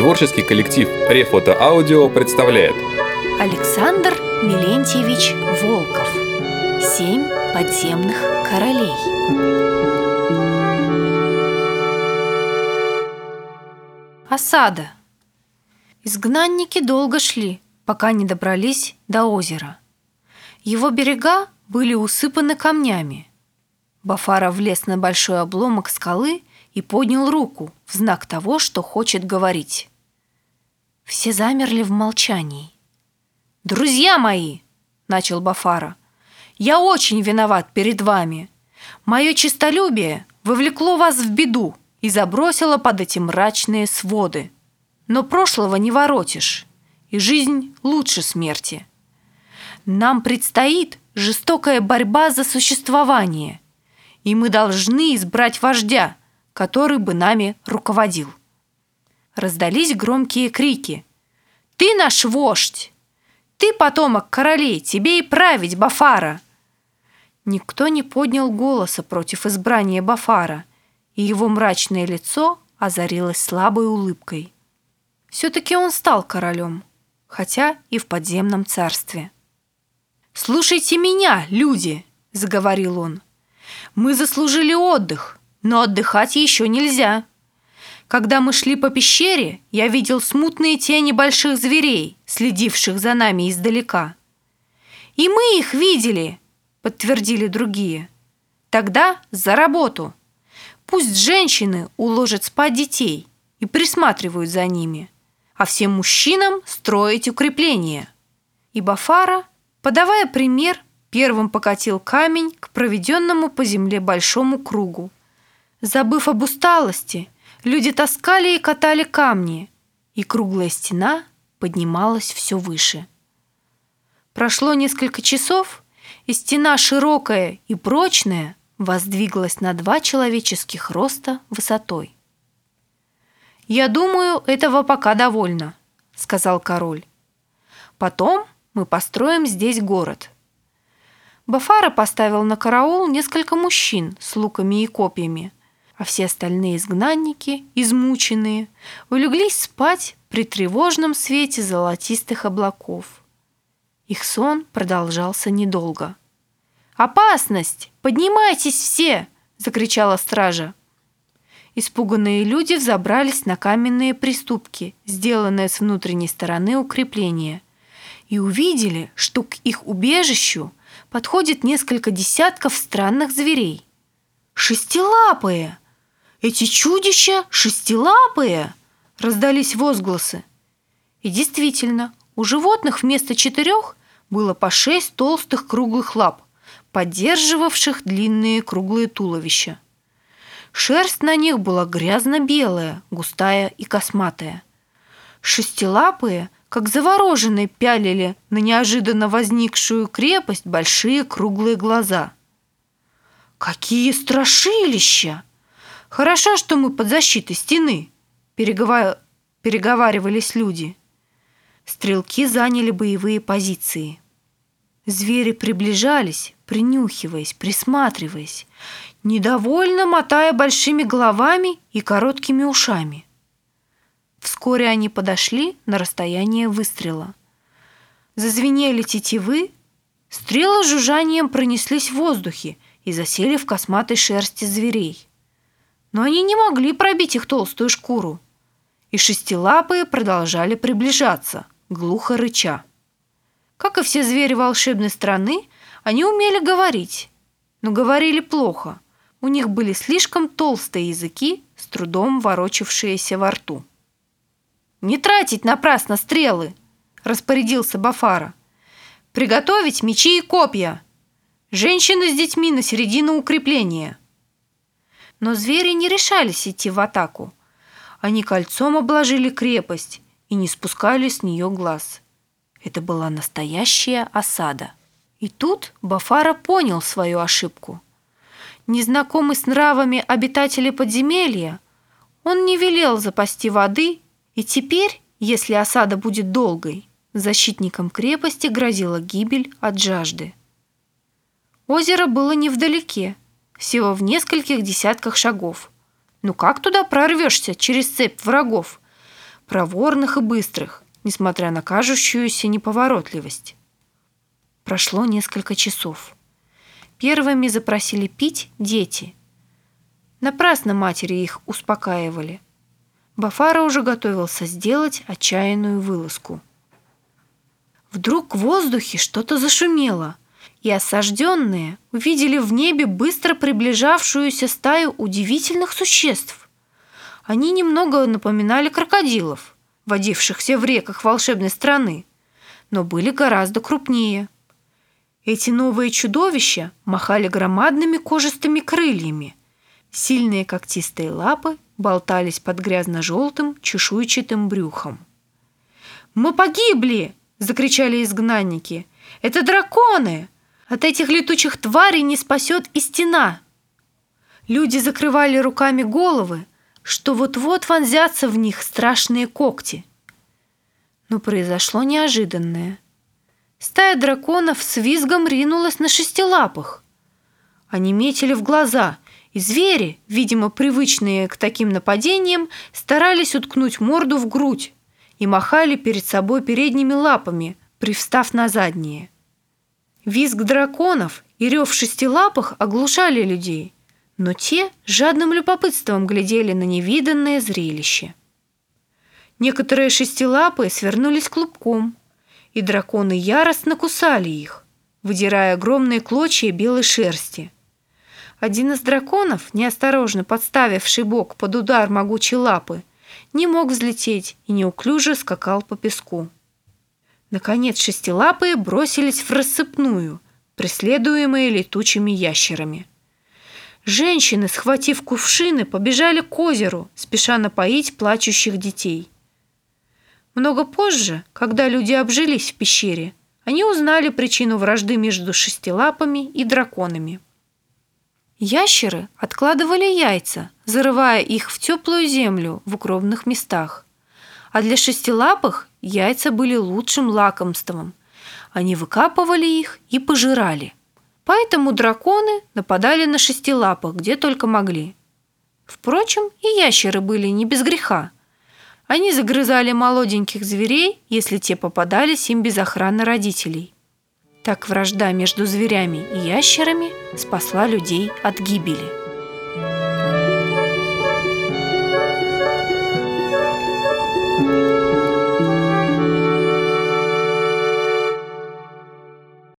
Творческий коллектив Рефото Аудио представляет Александр Милентьевич Волков Семь подземных королей Осада Изгнанники долго шли, пока не добрались до озера. Его берега были усыпаны камнями. Бафара влез на большой обломок скалы и поднял руку в знак того, что хочет говорить. Все замерли в молчании. «Друзья мои!» — начал Бафара. «Я очень виноват перед вами. Мое честолюбие вовлекло вас в беду и забросило под эти мрачные своды. Но прошлого не воротишь, и жизнь лучше смерти. Нам предстоит жестокая борьба за существование, и мы должны избрать вождя, который бы нами руководил. Раздались громкие крики. «Ты наш вождь! Ты потомок королей, тебе и править, Бафара!» Никто не поднял голоса против избрания Бафара, и его мрачное лицо озарилось слабой улыбкой. Все-таки он стал королем, хотя и в подземном царстве. «Слушайте меня, люди!» — заговорил он. «Мы заслужили отдых, но отдыхать еще нельзя. Когда мы шли по пещере, я видел смутные тени больших зверей, следивших за нами издалека. «И мы их видели!» — подтвердили другие. «Тогда за работу! Пусть женщины уложат спать детей и присматривают за ними, а всем мужчинам строить укрепления». И Бафара, подавая пример, первым покатил камень к проведенному по земле большому кругу. Забыв об усталости, люди таскали и катали камни, и круглая стена поднималась все выше. Прошло несколько часов, и стена широкая и прочная воздвиглась на два человеческих роста высотой. «Я думаю, этого пока довольно», — сказал король. «Потом мы построим здесь город». Бафара поставил на караул несколько мужчин с луками и копьями — а все остальные изгнанники, измученные, улеглись спать при тревожном свете золотистых облаков. Их сон продолжался недолго. «Опасность! Поднимайтесь все!» — закричала стража. Испуганные люди взобрались на каменные приступки, сделанные с внутренней стороны укрепления, и увидели, что к их убежищу подходит несколько десятков странных зверей. «Шестилапые!» Эти чудища шестилапые!» – раздались возгласы. И действительно, у животных вместо четырех было по шесть толстых круглых лап, поддерживавших длинные круглые туловища. Шерсть на них была грязно-белая, густая и косматая. Шестилапые, как завороженные, пялили на неожиданно возникшую крепость большие круглые глаза. «Какие страшилища!» Хорошо, что мы под защитой стены, переговар... переговаривались люди. Стрелки заняли боевые позиции. Звери приближались, принюхиваясь, присматриваясь, недовольно мотая большими головами и короткими ушами. Вскоре они подошли на расстояние выстрела. Зазвенели тетивы, стрелы жужжанием пронеслись в воздухе и засели в косматой шерсти зверей но они не могли пробить их толстую шкуру. И шестилапые продолжали приближаться, глухо рыча. Как и все звери волшебной страны, они умели говорить, но говорили плохо. У них были слишком толстые языки, с трудом ворочавшиеся во рту. «Не тратить напрасно стрелы!» – распорядился Бафара. «Приготовить мечи и копья! Женщины с детьми на середину укрепления!» Но звери не решались идти в атаку. Они кольцом обложили крепость и не спускали с нее глаз. Это была настоящая осада. И тут Бафара понял свою ошибку. Незнакомый с нравами обитатели подземелья, он не велел запасти воды, и теперь, если осада будет долгой, защитникам крепости грозила гибель от жажды. Озеро было невдалеке, всего в нескольких десятках шагов. Ну как туда прорвешься через цепь врагов? проворных и быстрых, несмотря на кажущуюся неповоротливость. Прошло несколько часов. Первыми запросили пить дети. Напрасно матери их успокаивали. Бафара уже готовился сделать отчаянную вылазку. Вдруг в воздухе что-то зашумело, и осажденные увидели в небе быстро приближавшуюся стаю удивительных существ. Они немного напоминали крокодилов, водившихся в реках волшебной страны, но были гораздо крупнее. Эти новые чудовища махали громадными кожистыми крыльями. Сильные когтистые лапы болтались под грязно-желтым чешуйчатым брюхом. «Мы погибли!» закричали изгнанники. «Это драконы! От этих летучих тварей не спасет и стена!» Люди закрывали руками головы, что вот-вот вонзятся в них страшные когти. Но произошло неожиданное. Стая драконов с визгом ринулась на шестилапых. Они метили в глаза, и звери, видимо, привычные к таким нападениям, старались уткнуть морду в грудь и махали перед собой передними лапами, привстав на задние. Визг драконов и рев шестилапых оглушали людей, но те жадным любопытством глядели на невиданное зрелище. Некоторые шестилапые свернулись клубком, и драконы яростно кусали их, выдирая огромные клочья белой шерсти. Один из драконов, неосторожно подставивший бок под удар могучей лапы, не мог взлететь и неуклюже скакал по песку. Наконец шестилапые бросились в рассыпную, преследуемые летучими ящерами. Женщины, схватив кувшины, побежали к озеру, спеша напоить плачущих детей. Много позже, когда люди обжились в пещере, они узнали причину вражды между шестилапами и драконами. Ящеры откладывали яйца, зарывая их в теплую землю в укромных местах. А для шестилапых яйца были лучшим лакомством. Они выкапывали их и пожирали. Поэтому драконы нападали на шестилапых, где только могли. Впрочем, и ящеры были не без греха. Они загрызали молоденьких зверей, если те попадались им без охраны родителей. Так вражда между зверями и ящерами спасла людей от гибели.